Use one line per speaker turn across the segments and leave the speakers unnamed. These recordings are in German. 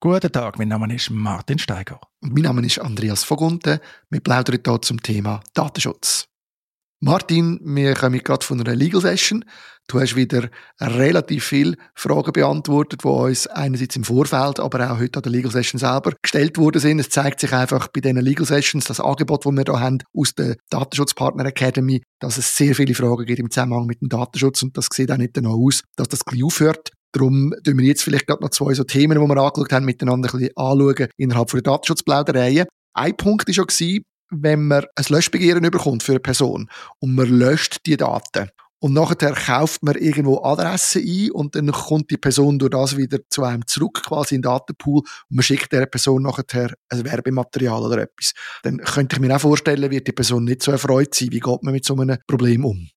Guten Tag, mein Name ist Martin Steiger.
Und mein Name ist Andreas Vogunten. Wir plaudern hier zum Thema Datenschutz. Martin, wir kommen gerade von einer Legal Session. Du hast wieder relativ viele Fragen beantwortet, die uns einerseits im Vorfeld, aber auch heute an der Legal Session selber gestellt worden sind. Es zeigt sich einfach bei diesen Legal Sessions, das Angebot, das wir hier haben aus der Datenschutzpartner Academy, dass es sehr viele Fragen gibt im Zusammenhang mit dem Datenschutz und das sieht auch nicht danach aus, dass das gleich aufhört. Darum tun wir jetzt vielleicht gerade noch zwei so Themen, die wir angeschaut haben, miteinander ein bisschen anschauen innerhalb der Datenschutzplaudereien. Ein Punkt war schon, wenn man ein Löschbegehren überkommt für eine Person und man löscht die Daten und nachher kauft man irgendwo Adressen ein und dann kommt die Person durch das wieder zu einem zurück, quasi in den Datenpool und man schickt der Person nachher ein Werbematerial oder etwas. Dann könnte ich mir auch vorstellen, wird die Person nicht so erfreut sein. Wie geht man mit so einem Problem um?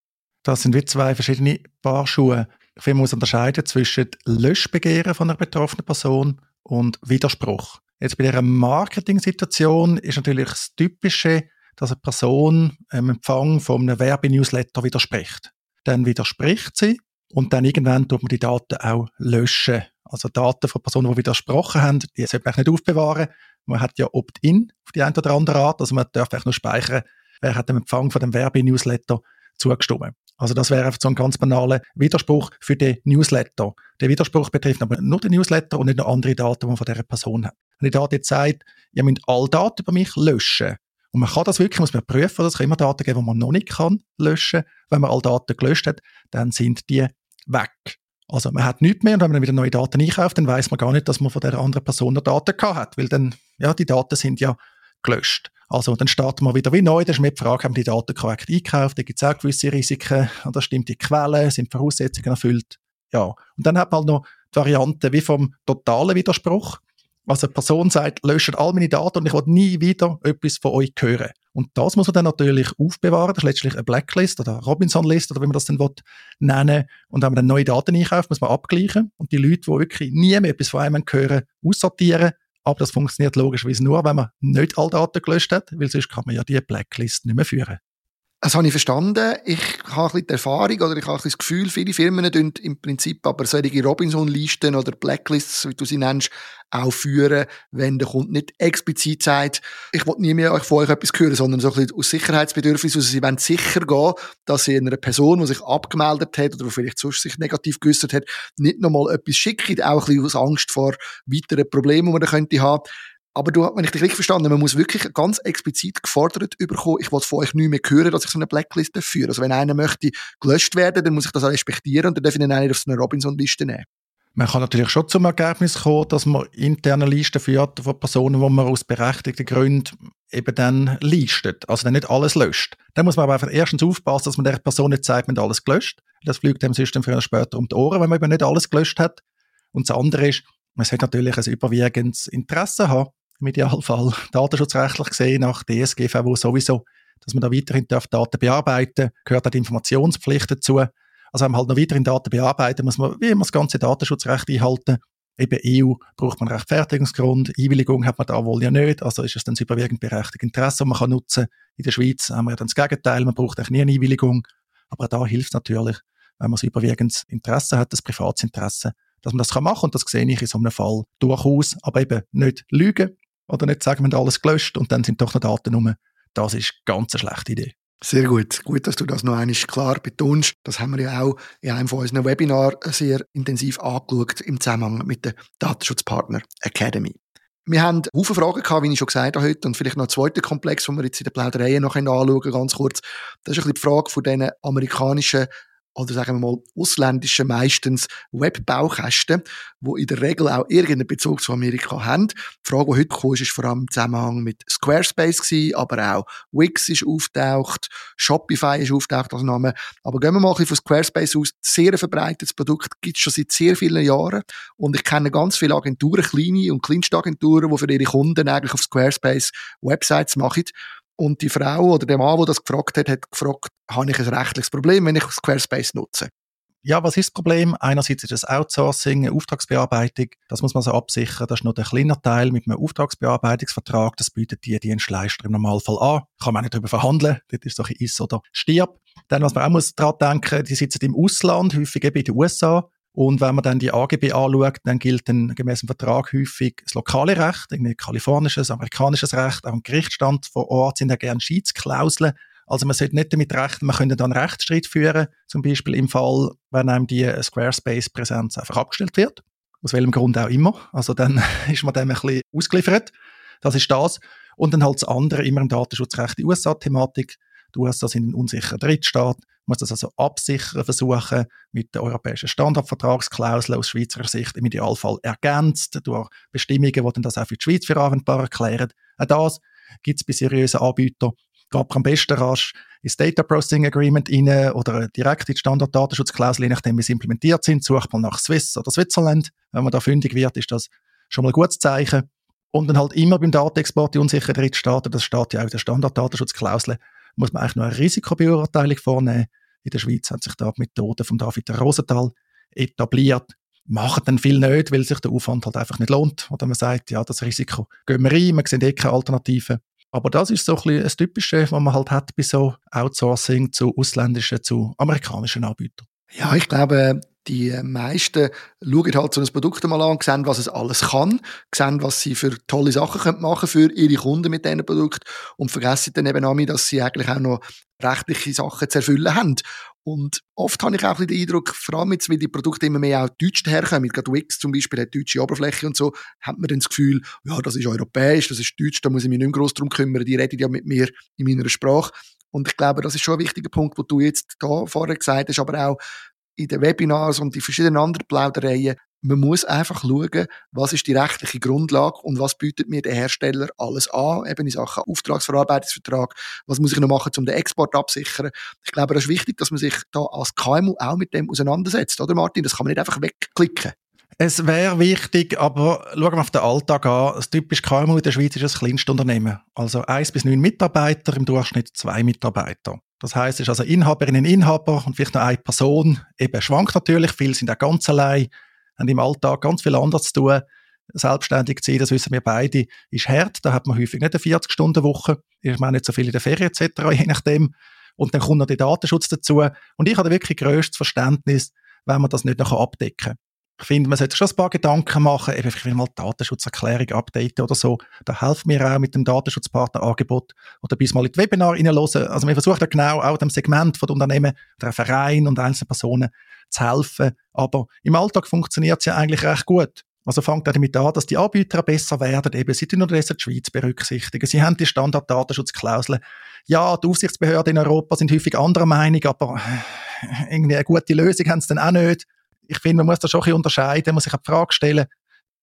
Das sind wie zwei verschiedene Paar Schuhe. Man muss unterscheiden zwischen Löschbegehren von einer betroffenen Person und Widerspruch. Jetzt bei dieser Marketing-Situation ist natürlich das Typische, dass eine Person im Empfang von einem Werbenewsletter widerspricht. Dann widerspricht sie und dann irgendwann tut man die Daten auch löschen. Also Daten von Personen, die widersprochen haben, die sollte man nicht aufbewahren. Man hat ja Opt-in auf die eine oder andere Art, also man darf eigentlich nur speichern, wer hat dem Empfang von dem Werbenewsletter zugestimmt. Also das wäre so ein ganz banaler Widerspruch für den Newsletter. Der Widerspruch betrifft aber nur den Newsletter und nicht noch andere Daten, die man von dieser Person hat. Wenn die Daten jetzt sagt, ihr müsst alle Daten über mich löschen, und man kann das wirklich, muss man prüfen, es kann immer Daten geben, die man noch nicht kann löschen. Wenn man alle Daten gelöscht hat, dann sind die weg. Also man hat nichts mehr und wenn man wieder neue Daten einkauft, dann weiß man gar nicht, dass man von der anderen Person noch Daten gehabt hat, weil dann, ja, die Daten sind ja gelöscht. Also dann starten wir wieder wie neu, das ist mir die Frage, haben die Daten korrekt einkauft, da gibt es auch gewisse Risiken, oder stimmt die Quelle, sind Voraussetzungen erfüllt, ja. Und dann hat man halt noch die Variante wie vom totalen Widerspruch. Also eine Person sagt, löscht all meine Daten und ich will nie wieder etwas von euch hören. Und das muss man dann natürlich aufbewahren. Das ist letztlich eine Blacklist oder Robinson-List oder wie man das dann will, Und wenn man dann neue Daten einkauft, muss man abgleichen und die Leute, die wirklich nie mehr etwas von einem hören, aussortieren aber das funktioniert logischerweise nur, wenn man nicht alle Daten gelöscht hat, weil sonst kann man ja die Blacklist nicht mehr führen.
Das habe ich verstanden. Ich habe ein bisschen die Erfahrung oder ich habe das Gefühl, viele Firmen tun im Prinzip aber solche Robinson-Listen oder Blacklists, wie du sie nennst, auch führen, wenn der Kunde nicht explizit sagt, ich will nie mehr von euch etwas hören, sondern so ein bisschen aus Sicherheitsbedürfnis, also sie wollen sicher gehen, dass sie einer Person, die sich abgemeldet hat oder vielleicht sonst sich negativ geäußert hat, nicht nochmal etwas schicken, auch ein bisschen aus Angst vor weiteren Problemen, die man da könnte haben. Aber du, wenn ich dich richtig verstanden man muss wirklich ganz explizit gefordert bekommen, ich will von euch nicht mehr hören, dass ich so eine Blacklist führe. Also wenn einer möchte gelöscht werden, dann muss ich das auch respektieren und dann darf ich ihn auch nicht auf so eine Robinson-Liste nehmen.
Man kann natürlich schon zum Ergebnis kommen, dass man interne Listen führt von Personen, die man aus berechtigten Gründen eben dann listet. Also dann nicht alles löscht. Dann muss man aber einfach erstens aufpassen, dass man der Person nicht sagt, man hat alles gelöscht. Das fliegt dem System früher oder später um die Ohren, wenn man eben nicht alles gelöscht hat. Und das andere ist, man sollte natürlich ein überwiegendes Interesse haben, im Idealfall datenschutzrechtlich gesehen nach DSGVO sowieso, dass man da weiterhin darf Daten bearbeiten gehört auch die Informationspflicht dazu. Also wenn man halt noch weiterhin Daten bearbeiten, muss man wie immer das ganze Datenschutzrecht einhalten. Eben EU braucht man Rechtfertigungsgrund, Einwilligung hat man da wohl ja nicht, also ist es dann das überwiegend berechtigte Interesse, das man kann nutzen. In der Schweiz haben wir ja dann das Gegenteil, man braucht eigentlich nie eine Einwilligung, aber da hilft natürlich, wenn man das überwiegend Interesse hat, das Privatsinteresse, dass man das kann machen und das sehe ich in so einem Fall durchaus, aber eben nicht lügen, oder nicht sagen, wir haben alles gelöscht und dann sind doch noch Daten rum. Das ist ganz eine schlechte Idee.
Sehr gut. Gut, dass du das noch einmal klar betonst. Das haben wir ja auch in einem von unseren Webinaren sehr intensiv angeschaut im Zusammenhang mit der Datenschutzpartner Academy. Wir haben Haufen Fragen gehabt, wie ich schon gesagt habe heute, und vielleicht noch einen zweiten Komplex, den wir jetzt in der Plauderei noch anschauen ganz kurz. Das ist ein bisschen die Frage von diesen amerikanischen oder sagen wir mal ausländische meistens Webbaukästen, wo in der Regel auch irgendeinen Bezug zu Amerika haben. Die Frage, die heute kam, ist vor allem im Zusammenhang mit Squarespace gewesen, aber auch Wix ist auftaucht, Shopify ist auftaucht als Name. Aber gehen wir mal ein bisschen von Squarespace aus. Sehr verbreitetes Produkt gibt es schon seit sehr vielen Jahren und ich kenne ganz viele Agenturen, kleine und kleinste Agenturen, die für ihre Kunden eigentlich auf Squarespace Websites machen. Und die Frau oder der Mann, der das gefragt hat, hat gefragt, habe ich ein rechtliches Problem, wenn ich Squarespace nutze?
Ja, was ist das Problem? Einerseits ist das Outsourcing, eine Auftragsbearbeitung. Das muss man so absichern. Das ist nur der kleine Teil mit einem Auftragsbearbeitungsvertrag. Das bietet die Dienstleister im Normalfall an. Kann man nicht darüber verhandeln. Das ist so ein Ist oder Stirb. Dann, was man auch muss daran denken, die sitzen im Ausland, häufig eben in den USA. Und wenn man dann die AGB anschaut, dann gilt dann gemäß dem Vertrag häufig das lokale Recht, irgendwie kalifornisches, amerikanisches Recht, auch im Gerichtsstand vor Ort sind ja gerne Schiedsklauseln. Also man sollte nicht damit rechnen, man könnte dann Rechtsstreit führen, zum Beispiel im Fall, wenn einem die Squarespace-Präsenz einfach abgestellt wird, aus welchem Grund auch immer. Also dann ist man dem ein bisschen ausgeliefert. Das ist das. Und dann halt das andere, immer im Datenschutzrecht, die USA-Thematik. Die USA sind ein unsicherer Drittstaat muss das also absichern versuchen mit der europäischen Standardvertragsklausel aus Schweizer Sicht im Idealfall ergänzt durch Bestimmungen, die dann das auch für die Schweiz für anwendbar erklären. Auch das gibt es bei seriösen Anbietern. Geht am besten rasch ins Data Processing Agreement rein oder direkt in die Standarddatenschutzklausel, je nachdem wie sie implementiert sind, sucht man nach Swiss oder Switzerland. Wenn man da fündig wird, ist das schon mal ein gutes Zeichen. Und dann halt immer beim Datenexport die unsicheren Drittstaaten, das steht ja auch in der Standarddatenschutzklausel, muss man eigentlich noch eine Risikobeurteilung vornehmen. In der Schweiz hat sich da die Methode von David Rosenthal etabliert. Machen dann viel nicht, weil sich der Aufwand halt einfach nicht lohnt. Oder man sagt, ja, das Risiko gehen wir rein, wir sehen eh keine Alternative. Aber das ist so ein bisschen das Typische, was man halt hat bei so Outsourcing zu ausländischen, zu amerikanischen Anbietern.
Ja, ich glaube, die meisten schauen halt so ein Produkt mal an, sehen, was es alles kann, sehen, was sie für tolle Sachen machen können für ihre Kunden mit diesem Produkt und vergessen dann eben auch, dass sie eigentlich auch noch rechtliche Sachen zu erfüllen haben. Und oft habe ich auch den Eindruck, vor allem jetzt, weil die Produkte immer mehr auch deutsch herkommen, gerade Wix zum Beispiel hat deutsche Oberfläche und so, hat man dann das Gefühl, ja, das ist europäisch, das ist deutsch, da muss ich mich nicht mehr gross darum kümmern, die reden ja mit mir in meiner Sprache. Und ich glaube, das ist schon ein wichtiger Punkt, wo du jetzt da vorher gesagt hast, aber auch in den Webinars und die verschiedenen anderen Plaudereien, man muss einfach schauen, was ist die rechtliche Grundlage und was bietet mir der Hersteller alles an, eben in Sachen Auftragsverarbeitungsvertrag, was muss ich noch machen, um den Export absichern. Ich glaube, das ist wichtig, dass man sich da als KMU auch mit dem auseinandersetzt, oder Martin? Das kann man nicht einfach wegklicken.
Es wäre wichtig, aber schauen wir auf den Alltag an. Das typische KMU in der Schweiz ist ein Kleinstunternehmen. Also eins bis neun Mitarbeiter, im Durchschnitt zwei Mitarbeiter. Das heißt, es ist also Inhaberinnen, Inhaber und vielleicht noch eine Person. Eben schwankt natürlich, viele sind auch ganz allein, haben im Alltag ganz viel anderes zu tun. Selbstständig zu sein, das wissen wir beide, ist hart. Da hat man häufig nicht eine 40-Stunden-Woche. Ich meine nicht so viel in der Ferien etc., je nachdem. Und dann kommt noch der Datenschutz dazu. Und ich habe wirklich grösstes Verständnis, wenn man das nicht noch abdecken kann. Ich finde, man sollte schon ein paar Gedanken machen, eben vielleicht mal die Datenschutzerklärung updaten oder so. Da helfen wir auch mit dem Datenschutzpartnerangebot oder bis mal in die Webinar reinhören. Also wir versuchen ja genau auch dem Segment von Unternehmen, der Verein und einzelnen Personen zu helfen. Aber im Alltag funktioniert es ja eigentlich recht gut. Also fängt auch damit an, dass die Anbieter besser werden. Eben, sie tun unterdessen die Schweiz berücksichtigen. Sie haben die Standard-Datenschutzklauseln. Ja, die Aufsichtsbehörden in Europa sind häufig anderer Meinung, aber irgendwie eine gute Lösung haben sie dann auch nicht ich finde, man muss da schon ein bisschen unterscheiden, man muss sich die Frage stellen,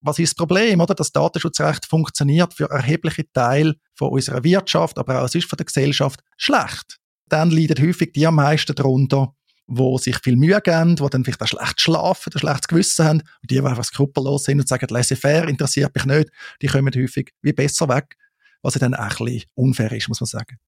was ist das Problem, oder? Das Datenschutzrecht funktioniert für erhebliche Teile von unserer Wirtschaft, aber auch ist von der Gesellschaft schlecht. Dann leiden häufig die am meisten darunter, wo sich viel Mühe geben, die dann vielleicht auch schlecht schlafen, ein schlechtes Gewissen haben, und die, die einfach skrupellos sind und sagen, laissez-faire interessiert mich nicht, die kommen häufig wie besser weg, was dann auch ein bisschen unfair ist, muss man sagen.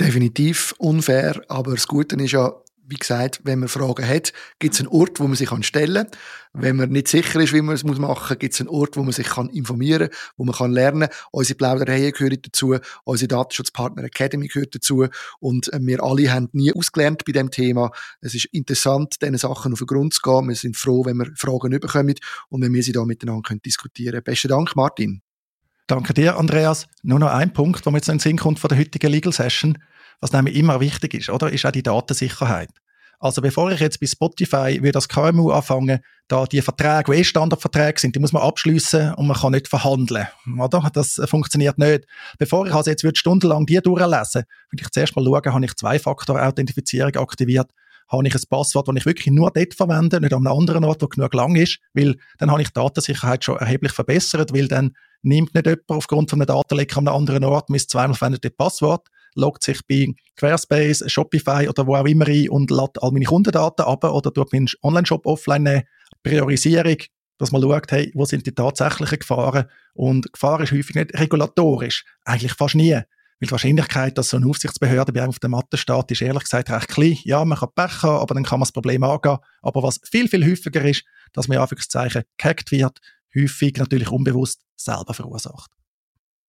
Definitiv unfair, aber das Gute ist ja, wie gesagt, wenn man Fragen hat, gibt es einen Ort, wo man sich stellen kann. Wenn man nicht sicher ist, wie man es machen muss, gibt es einen Ort, wo man sich informieren kann, wo man kann lernen kann. Unsere Plaudereien gehören dazu, unsere Datenschutzpartner Academy gehört dazu und äh, wir alle haben nie ausgelernt bei dem Thema. Es ist interessant, diesen Sachen auf den Grund zu gehen. Wir sind froh, wenn wir Fragen bekommen und wenn wir sie da miteinander können diskutieren können. Besten Dank, Martin.
Danke dir, Andreas. Nur noch ein Punkt, der mir jetzt in den Sinn kommt von der heutigen Legal Session. Was nämlich immer wichtig ist, oder? Ist auch die Datensicherheit. Also bevor ich jetzt bei Spotify wie das KMU anfange, da die Verträge, die eh Standardverträge sind, die muss man abschließen und man kann nicht verhandeln, oder? Das funktioniert nicht. Bevor ich also jetzt würde stundenlang die durchlesen, würde ich zuerst mal schauen, habe ich Zwei-Faktor-Authentifizierung aktiviert, habe ich ein Passwort, das ich wirklich nur dort verwende, nicht an einem anderen Ort, wo genug lang ist, weil dann habe ich die Datensicherheit schon erheblich verbessert, weil dann nimmt nicht jemand aufgrund von einem Datenleck an einem anderen Ort mein zweimal verwendete Passwort, loggt sich bei Squarespace, Shopify oder wo auch immer ein und lädt all meine Kundendaten ab oder tut meinen Online-Shop offline nehmen. Priorisierung, dass man schaut, hey, wo sind die tatsächlichen Gefahren? Und Gefahr ist häufig nicht regulatorisch, eigentlich fast nie. Weil die Wahrscheinlichkeit, dass so eine Aufsichtsbehörde bei einem auf der Matte steht, ist ehrlich gesagt recht klein. Ja, man kann Pech haben, aber dann kann man das Problem angehen. Aber was viel, viel häufiger ist, dass man in Anführungszeichen gehackt wird, häufig natürlich unbewusst selber verursacht.